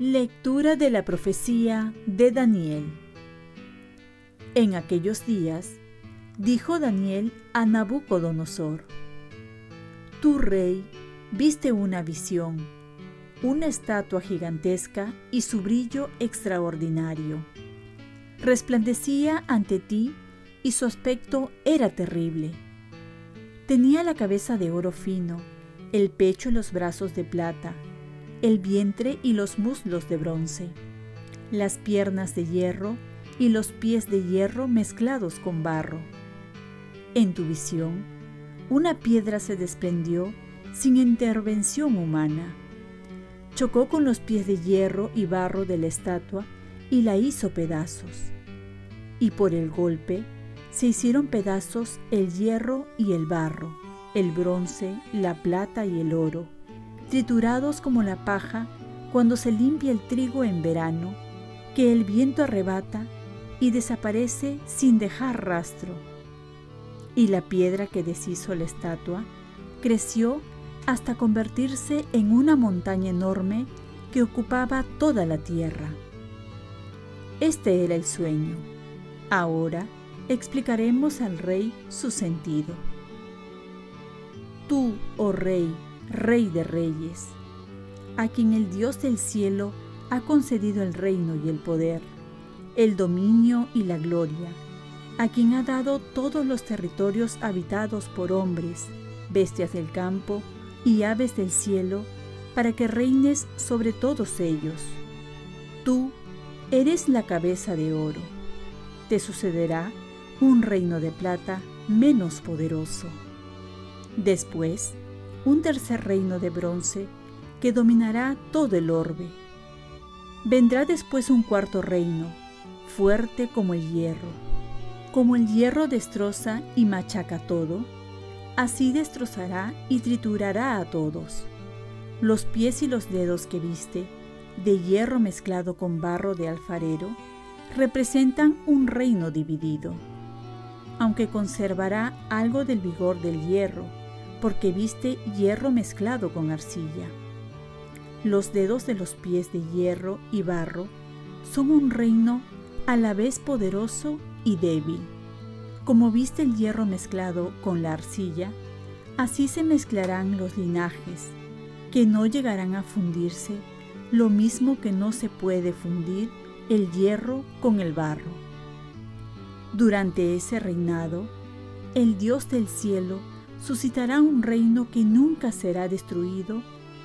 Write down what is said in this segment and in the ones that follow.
Lectura de la profecía de Daniel. En aquellos días, dijo Daniel a Nabucodonosor, Tu rey viste una visión, una estatua gigantesca y su brillo extraordinario. Resplandecía ante ti y su aspecto era terrible. Tenía la cabeza de oro fino, el pecho y los brazos de plata, el vientre y los muslos de bronce, las piernas de hierro y los pies de hierro mezclados con barro. En tu visión, una piedra se desprendió sin intervención humana. Chocó con los pies de hierro y barro de la estatua y la hizo pedazos. Y por el golpe se hicieron pedazos el hierro y el barro, el bronce, la plata y el oro triturados como la paja cuando se limpia el trigo en verano, que el viento arrebata y desaparece sin dejar rastro. Y la piedra que deshizo la estatua creció hasta convertirse en una montaña enorme que ocupaba toda la tierra. Este era el sueño. Ahora explicaremos al rey su sentido. Tú, oh rey, Rey de Reyes, a quien el Dios del cielo ha concedido el reino y el poder, el dominio y la gloria, a quien ha dado todos los territorios habitados por hombres, bestias del campo y aves del cielo, para que reines sobre todos ellos. Tú eres la cabeza de oro. Te sucederá un reino de plata menos poderoso. Después, un tercer reino de bronce que dominará todo el orbe. Vendrá después un cuarto reino, fuerte como el hierro. Como el hierro destroza y machaca todo, así destrozará y triturará a todos. Los pies y los dedos que viste, de hierro mezclado con barro de alfarero, representan un reino dividido, aunque conservará algo del vigor del hierro, porque viste hierro mezclado con arcilla. Los dedos de los pies de hierro y barro son un reino a la vez poderoso y débil. Como viste el hierro mezclado con la arcilla, así se mezclarán los linajes, que no llegarán a fundirse, lo mismo que no se puede fundir el hierro con el barro. Durante ese reinado, el Dios del cielo suscitará un reino que nunca será destruido,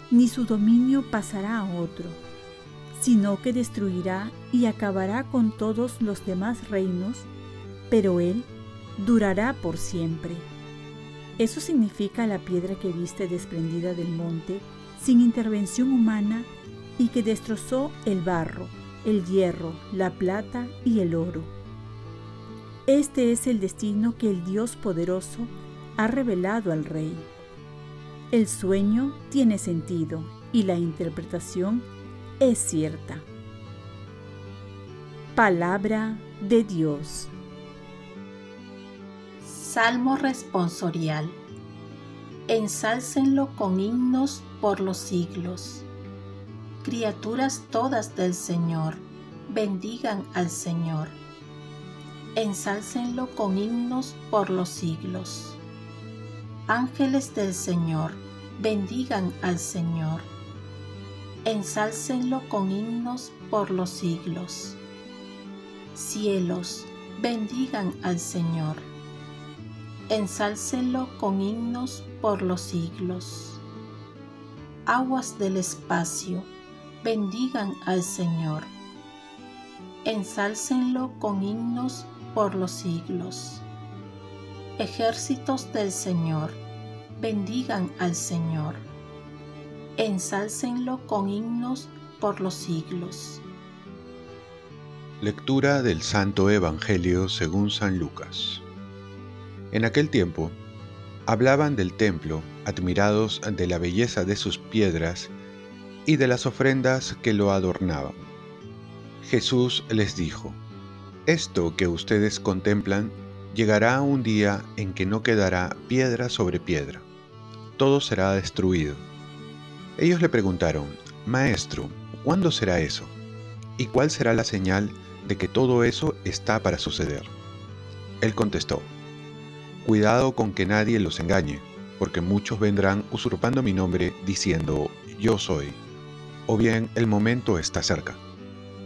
ni su dominio pasará a otro, sino que destruirá y acabará con todos los demás reinos, pero él durará por siempre. Eso significa la piedra que viste desprendida del monte sin intervención humana y que destrozó el barro, el hierro, la plata y el oro. Este es el destino que el Dios poderoso ha revelado al rey. El sueño tiene sentido y la interpretación es cierta. Palabra de Dios. Salmo responsorial. Ensálcenlo con himnos por los siglos. Criaturas todas del Señor, bendigan al Señor. Ensálcenlo con himnos por los siglos. Ángeles del Señor, bendigan al Señor. Ensálcenlo con himnos por los siglos. Cielos, bendigan al Señor. Ensálcenlo con himnos por los siglos. Aguas del espacio, bendigan al Señor. Ensálcenlo con himnos por los siglos ejércitos del Señor, bendigan al Señor. Ensálcenlo con himnos por los siglos. Lectura del Santo Evangelio según San Lucas. En aquel tiempo, hablaban del templo, admirados de la belleza de sus piedras y de las ofrendas que lo adornaban. Jesús les dijo, Esto que ustedes contemplan llegará un día en que no quedará piedra sobre piedra, todo será destruido. Ellos le preguntaron, Maestro, ¿cuándo será eso? ¿Y cuál será la señal de que todo eso está para suceder? Él contestó, Cuidado con que nadie los engañe, porque muchos vendrán usurpando mi nombre diciendo, Yo soy, o bien el momento está cerca.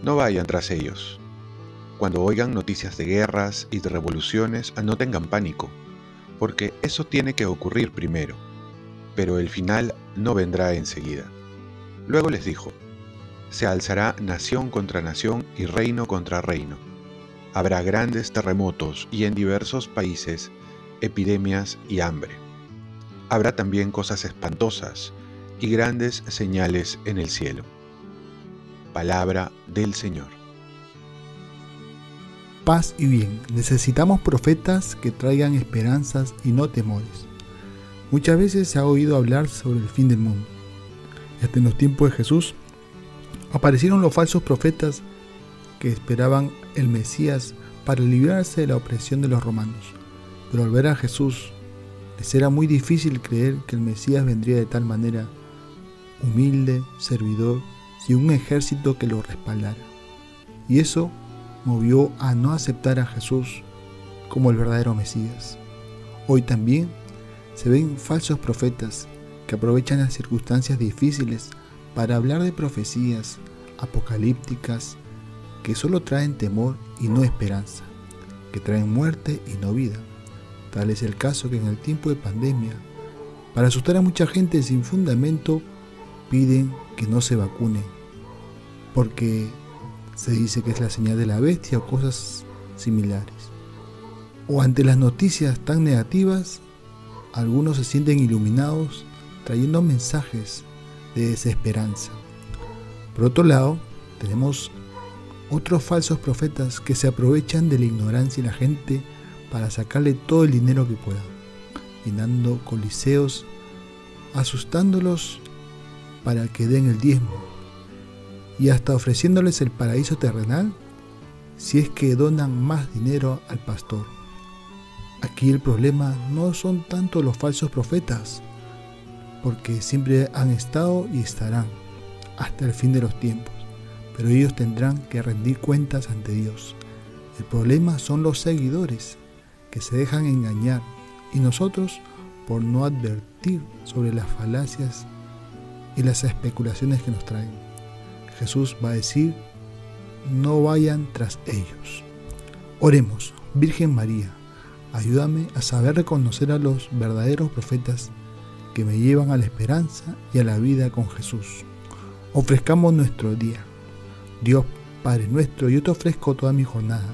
No vayan tras ellos. Cuando oigan noticias de guerras y de revoluciones, no tengan pánico, porque eso tiene que ocurrir primero, pero el final no vendrá enseguida. Luego les dijo, se alzará nación contra nación y reino contra reino. Habrá grandes terremotos y en diversos países epidemias y hambre. Habrá también cosas espantosas y grandes señales en el cielo. Palabra del Señor. Paz y bien. Necesitamos profetas que traigan esperanzas y no temores. Muchas veces se ha oído hablar sobre el fin del mundo. Hasta en los tiempos de Jesús aparecieron los falsos profetas que esperaban el Mesías para librarse de la opresión de los romanos. Pero al ver a Jesús, les era muy difícil creer que el Mesías vendría de tal manera, humilde, servidor, sin un ejército que lo respaldara. Y eso movió a no aceptar a Jesús como el verdadero Mesías. Hoy también se ven falsos profetas que aprovechan las circunstancias difíciles para hablar de profecías apocalípticas que solo traen temor y no esperanza, que traen muerte y no vida. Tal es el caso que en el tiempo de pandemia, para asustar a mucha gente sin fundamento, piden que no se vacunen, porque se dice que es la señal de la bestia o cosas similares. O ante las noticias tan negativas, algunos se sienten iluminados trayendo mensajes de desesperanza. Por otro lado, tenemos otros falsos profetas que se aprovechan de la ignorancia de la gente para sacarle todo el dinero que puedan, llenando coliseos, asustándolos para que den el diezmo y hasta ofreciéndoles el paraíso terrenal si es que donan más dinero al pastor. Aquí el problema no son tanto los falsos profetas, porque siempre han estado y estarán hasta el fin de los tiempos, pero ellos tendrán que rendir cuentas ante Dios. El problema son los seguidores que se dejan engañar y nosotros por no advertir sobre las falacias y las especulaciones que nos traen. Jesús va a decir, no vayan tras ellos. Oremos, Virgen María, ayúdame a saber reconocer a los verdaderos profetas que me llevan a la esperanza y a la vida con Jesús. Ofrezcamos nuestro día. Dios Padre nuestro, yo te ofrezco toda mi jornada